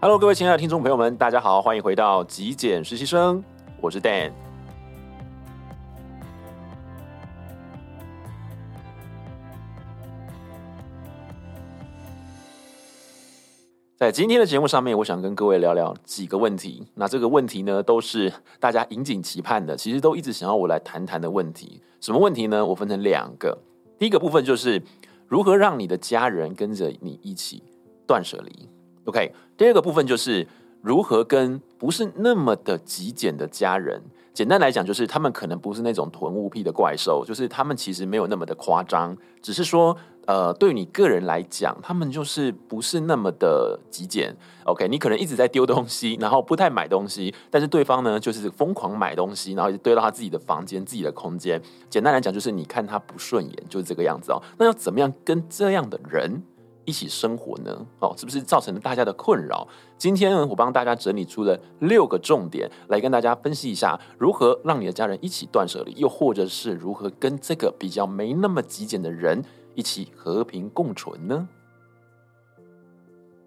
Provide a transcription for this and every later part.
Hello，各位亲爱的听众朋友们，大家好，欢迎回到极简实习生，我是 Dan。在今天的节目上面，我想跟各位聊聊几个问题。那这个问题呢，都是大家引颈期盼的，其实都一直想要我来谈谈的问题。什么问题呢？我分成两个。第一个部分就是如何让你的家人跟着你一起断舍离。OK，第二个部分就是如何跟不是那么的极简的家人，简单来讲就是他们可能不是那种囤物癖的怪兽，就是他们其实没有那么的夸张，只是说，呃，对你个人来讲，他们就是不是那么的极简。OK，你可能一直在丢东西，然后不太买东西，但是对方呢就是疯狂买东西，然后就堆到他自己的房间、自己的空间。简单来讲就是你看他不顺眼，就是这个样子哦。那要怎么样跟这样的人一起生活呢？哦，是不是造成了大家的困扰？今天呢，我帮大家整理出了六个重点，来跟大家分析一下，如何让你的家人一起断舍离，又或者是如何跟这个比较没那么极简的人一起和平共存呢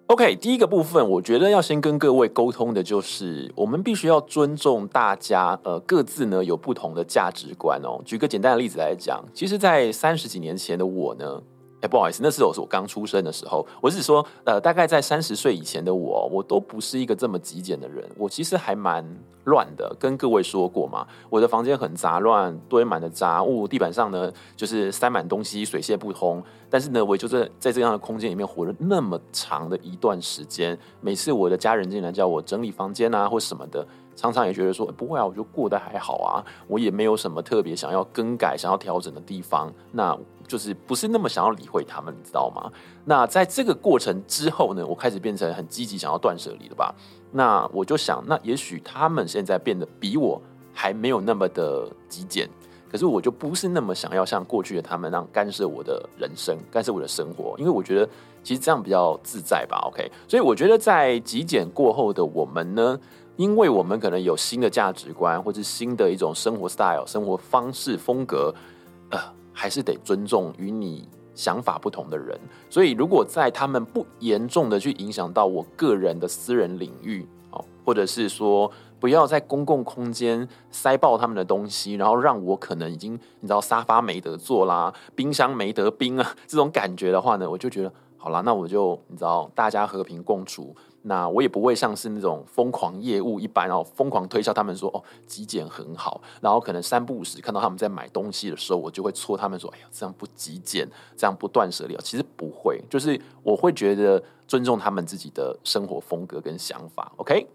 ？OK，第一个部分，我觉得要先跟各位沟通的就是，我们必须要尊重大家，呃，各自呢有不同的价值观哦。举个简单的例子来讲，其实，在三十几年前的我呢。哎，不好意思，那时候是我刚出生的时候。我是说，呃，大概在三十岁以前的我，我都不是一个这么极简的人。我其实还蛮乱的，跟各位说过嘛。我的房间很杂乱，堆满了杂物，地板上呢就是塞满东西，水泄不通。但是呢，我就是在这样的空间里面活了那么长的一段时间。每次我的家人进来叫我整理房间啊，或什么的，常常也觉得说不会啊，我就过得还好啊，我也没有什么特别想要更改、想要调整的地方。那。就是不是那么想要理会他们，你知道吗？那在这个过程之后呢，我开始变成很积极想要断舍离了吧？那我就想，那也许他们现在变得比我还没有那么的极简，可是我就不是那么想要像过去的他们那样干涉我的人生，干涉我的生活，因为我觉得其实这样比较自在吧。OK，所以我觉得在极简过后的我们呢，因为我们可能有新的价值观，或是新的一种生活 style、生活方式风格，呃。还是得尊重与你想法不同的人，所以如果在他们不严重的去影响到我个人的私人领域，哦，或者是说不要在公共空间塞爆他们的东西，然后让我可能已经你知道沙发没得坐啦，冰箱没得冰啊，这种感觉的话呢，我就觉得好啦，那我就你知道大家和平共处。那我也不会像是那种疯狂业务一般，然后疯狂推销他们说哦，极简很好，然后可能三不五时看到他们在买东西的时候，我就会戳他们说，哎呀，这样不极简，这样不断舍离。其实不会，就是我会觉得尊重他们自己的生活风格跟想法。OK，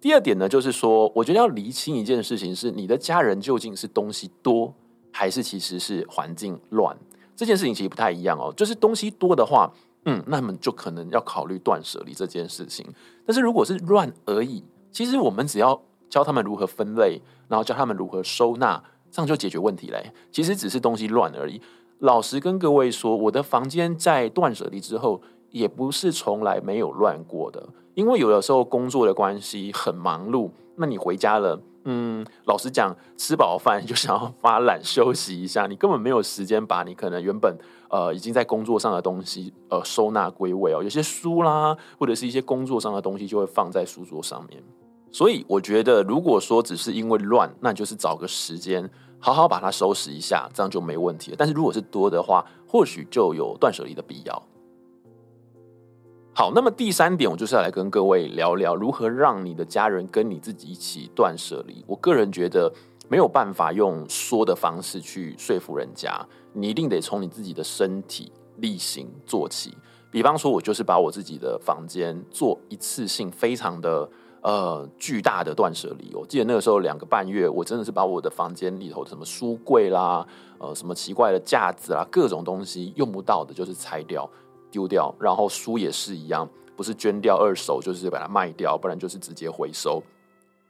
第二点呢，就是说，我觉得要厘清一件事情是，你的家人究竟是东西多，还是其实是环境乱？这件事情其实不太一样哦，就是东西多的话。嗯，那么就可能要考虑断舍离这件事情。但是如果是乱而已，其实我们只要教他们如何分类，然后教他们如何收纳，这样就解决问题嘞。其实只是东西乱而已。老实跟各位说，我的房间在断舍离之后，也不是从来没有乱过的。因为有的时候工作的关系很忙碌，那你回家了。嗯，老实讲，吃饱饭就想要发懒休息一下，你根本没有时间把你可能原本呃已经在工作上的东西呃收纳归位哦，有些书啦，或者是一些工作上的东西就会放在书桌上面。所以我觉得，如果说只是因为乱，那就是找个时间好好把它收拾一下，这样就没问题了。但是如果是多的话，或许就有断舍离的必要。好，那么第三点，我就是要来跟各位聊聊如何让你的家人跟你自己一起断舍离。我个人觉得没有办法用说的方式去说服人家，你一定得从你自己的身体力行做起。比方说，我就是把我自己的房间做一次性非常的呃巨大的断舍离。我记得那个时候两个半月，我真的是把我的房间里头什么书柜啦，呃，什么奇怪的架子啦，各种东西用不到的，就是拆掉。丢掉，然后书也是一样，不是捐掉二手，就是把它卖掉，不然就是直接回收。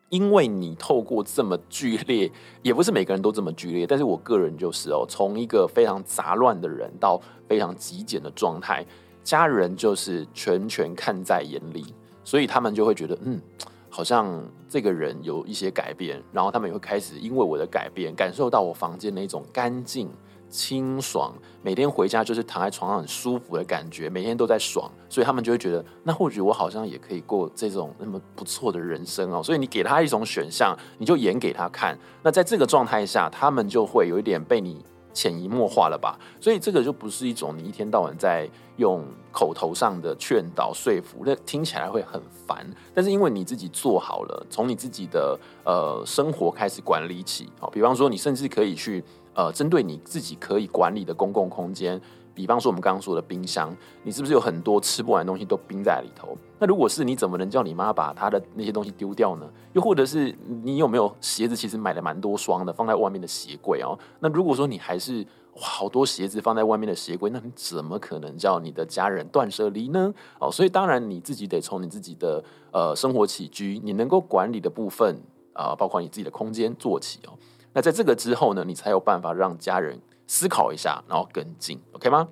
因为你透过这么剧烈，也不是每个人都这么剧烈，但是我个人就是哦，从一个非常杂乱的人到非常极简的状态，家人就是全权看在眼里，所以他们就会觉得，嗯，好像这个人有一些改变，然后他们也会开始因为我的改变，感受到我房间那种干净。清爽，每天回家就是躺在床上很舒服的感觉，每天都在爽，所以他们就会觉得，那或许我好像也可以过这种那么不错的人生哦。所以你给他一种选项，你就演给他看。那在这个状态下，他们就会有一点被你潜移默化了吧。所以这个就不是一种你一天到晚在用口头上的劝导说服，那听起来会很烦。但是因为你自己做好了，从你自己的呃生活开始管理起，好，比方说你甚至可以去。呃，针对你自己可以管理的公共空间，比方说我们刚刚说的冰箱，你是不是有很多吃不完的东西都冰在里头？那如果是，你怎么能叫你妈把她的那些东西丢掉呢？又或者是你有没有鞋子？其实买了蛮多双的，放在外面的鞋柜哦。那如果说你还是哇好多鞋子放在外面的鞋柜，那你怎么可能叫你的家人断舍离呢？哦，所以当然你自己得从你自己的呃生活起居，你能够管理的部分啊，包括你自己的空间做起哦。那在这个之后呢，你才有办法让家人思考一下，然后跟进，OK 吗？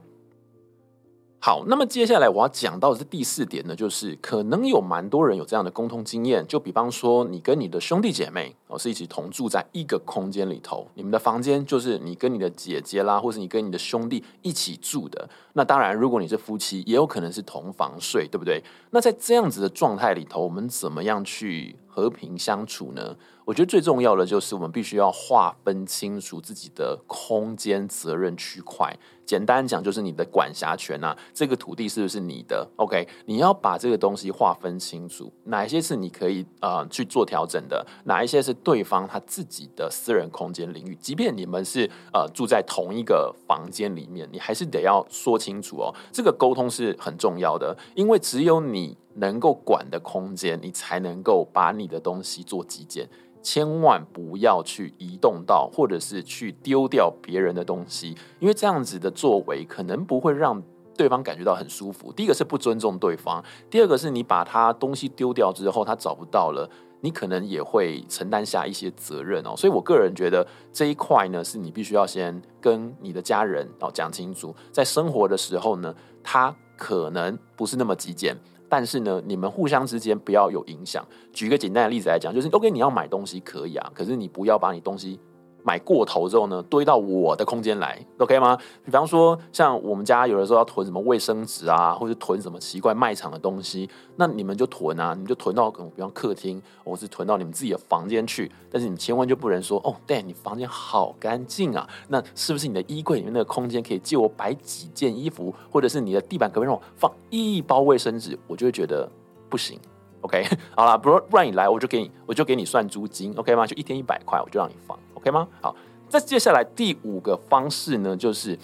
好，那么接下来我要讲到的是第四点呢，就是可能有蛮多人有这样的沟通经验，就比方说你跟你的兄弟姐妹哦是一起同住在一个空间里头，你们的房间就是你跟你的姐姐啦，或是你跟你的兄弟一起住的。那当然，如果你是夫妻，也有可能是同房睡，对不对？那在这样子的状态里头，我们怎么样去和平相处呢？我觉得最重要的就是我们必须要划分清楚自己的空间责任区块。简单讲，就是你的管辖权啊，这个土地是不是你的？OK，你要把这个东西划分清楚，哪一些是你可以呃去做调整的，哪一些是对方他自己的私人空间领域。即便你们是呃住在同一个房间里面，你还是得要说清楚哦。这个沟通是很重要的，因为只有你能够管的空间，你才能够把你的东西做极简。千万不要去移动到，或者是去丢掉别人的东西，因为这样子的作为可能不会让对方感觉到很舒服。第一个是不尊重对方，第二个是你把他东西丢掉之后，他找不到了，你可能也会承担下一些责任哦。所以我个人觉得这一块呢，是你必须要先跟你的家人哦讲清楚，在生活的时候呢，他可能不是那么极简。但是呢，你们互相之间不要有影响。举一个简单的例子来讲，就是 OK，你要买东西可以啊，可是你不要把你东西。买过头之后呢，堆到我的空间来，OK 吗？比方说，像我们家有的时候要囤什么卫生纸啊，或者囤什么奇怪卖场的东西，那你们就囤啊，你就囤到，比方客厅，或是囤到你们自己的房间去。但是你千万就不能说，哦，对，你房间好干净啊，那是不是你的衣柜里面那个空间可以借我摆几件衣服，或者是你的地板可不可以让我放一包卫生纸？我就会觉得不行，OK？好了，不不然你来，我就给你，我就给你算租金，OK 吗？就一天一百块，我就让你放。OK 吗？好，再接下来第五个方式呢，就是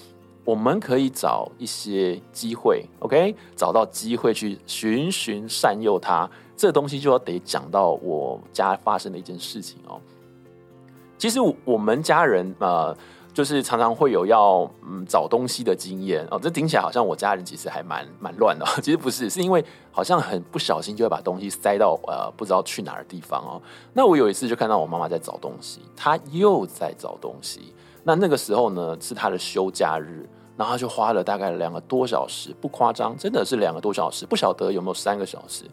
我们可以找一些机会，OK，找到机会去循循善诱他。这东西就要得讲到我家发生的一件事情哦。其实我们家人呃。就是常常会有要嗯找东西的经验哦，这听起来好像我家人其实还蛮蛮乱的，其实不是，是因为好像很不小心就会把东西塞到呃不知道去哪儿的地方哦。那我有一次就看到我妈妈在找东西，她又在找东西。那那个时候呢是她的休假日，然后她就花了大概两个多小时，不夸张，真的是两个多小时，不晓得有没有三个小时。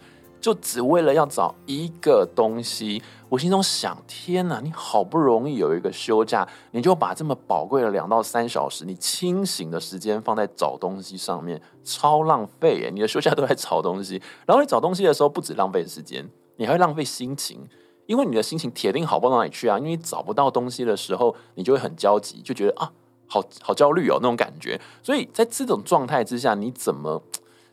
就只为了要找一个东西，我心中想：天哪！你好不容易有一个休假，你就把这么宝贵的两到三小时，你清醒的时间放在找东西上面，超浪费耶！你的休假都在找东西，然后你找东西的时候，不止浪费时间，你还会浪费心情，因为你的心情铁定好不到哪里去啊！因为你找不到东西的时候，你就会很焦急，就觉得啊，好好焦虑哦，那种感觉。所以在这种状态之下，你怎么？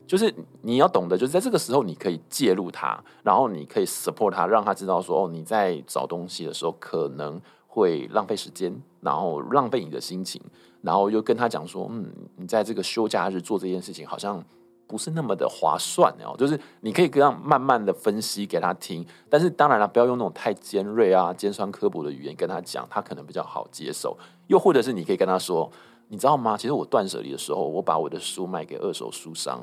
就是你要懂得，就是在这个时候，你可以介入他，然后你可以 support 他，让他知道说，哦，你在找东西的时候可能会浪费时间，然后浪费你的心情，然后又跟他讲说，嗯，你在这个休假日做这件事情好像不是那么的划算哦。就是你可以这样慢慢的分析给他听，但是当然了，不要用那种太尖锐啊、尖酸刻薄的语言跟他讲，他可能比较好接受。又或者是你可以跟他说，你知道吗？其实我断舍离的时候，我把我的书卖给二手书商。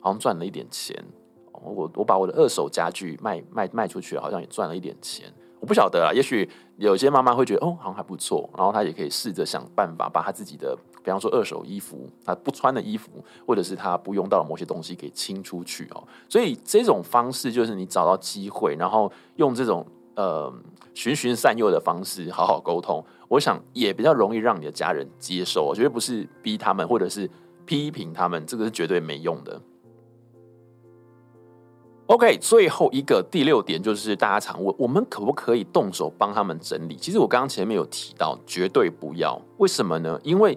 好像赚了一点钱，我我把我的二手家具卖卖卖出去，好像也赚了一点钱。我不晓得啊，也许有些妈妈会觉得哦，好像还不错，然后她也可以试着想办法把她自己的，比方说二手衣服，她不穿的衣服，或者是她不用到的某些东西给清出去哦。所以这种方式就是你找到机会，然后用这种呃循循善诱的方式好好沟通。我想也比较容易让你的家人接受。我觉得不是逼他们，或者是批评他们，这个是绝对没用的。OK，最后一个第六点就是大家常问，我们可不可以动手帮他们整理？其实我刚刚前面有提到，绝对不要。为什么呢？因为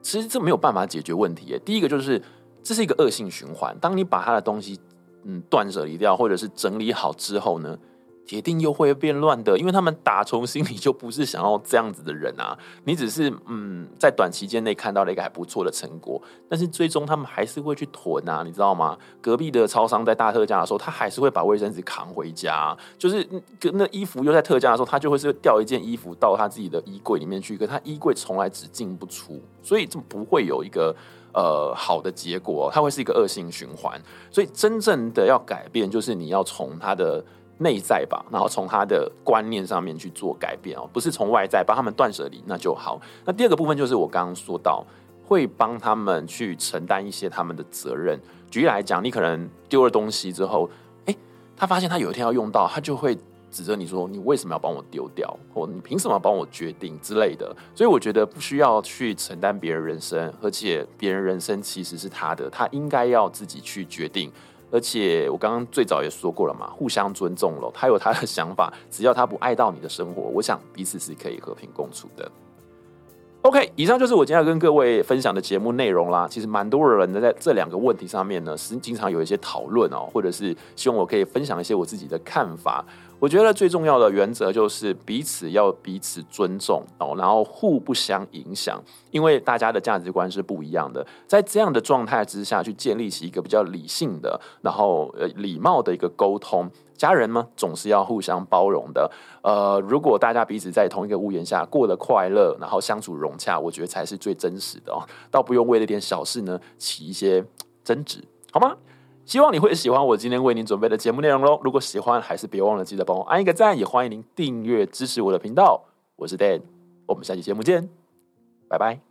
其实这没有办法解决问题。第一个就是这是一个恶性循环，当你把他的东西嗯断舍离掉，或者是整理好之后呢，铁定又会变乱的，因为他们打从心里就不是想要这样子的人啊。你只是嗯，在短期间内看到了一个还不错的成果，但是最终他们还是会去囤啊，你知道吗？隔壁的超商在大特价的时候，他还是会把卫生纸扛回家。就是那衣服又在特价的时候，他就会是掉一件衣服到他自己的衣柜里面去，可他衣柜从来只进不出，所以这不会有一个呃好的结果，它会是一个恶性循环。所以真正的要改变，就是你要从他的。内在吧，然后从他的观念上面去做改变哦，不是从外在帮他们断舍离那就好。那第二个部分就是我刚刚说到，会帮他们去承担一些他们的责任。举例来讲，你可能丢了东西之后，诶，他发现他有一天要用到，他就会指责你说：“你为什么要帮我丢掉？或你凭什么帮我决定之类的？”所以我觉得不需要去承担别人人生，而且别人人生其实是他的，他应该要自己去决定。而且我刚刚最早也说过了嘛，互相尊重了，他有他的想法，只要他不碍到你的生活，我想彼此是可以和平共处的。OK，以上就是我今天要跟各位分享的节目内容啦。其实蛮多人呢，在这两个问题上面呢，是经常有一些讨论哦，或者是希望我可以分享一些我自己的看法。我觉得最重要的原则就是彼此要彼此尊重哦，然后互不相影响，因为大家的价值观是不一样的。在这样的状态之下去建立起一个比较理性的，然后呃礼貌的一个沟通，家人嘛总是要互相包容的。呃，如果大家彼此在同一个屋檐下过得快乐，然后相处融洽，我觉得才是最真实的哦，倒不用为了点小事呢起一些争执，好吗？希望你会喜欢我今天为您准备的节目内容喽！如果喜欢，还是别忘了记得帮我按一个赞，也欢迎您订阅支持我的频道。我是 Dan，我们下期节目见，拜拜。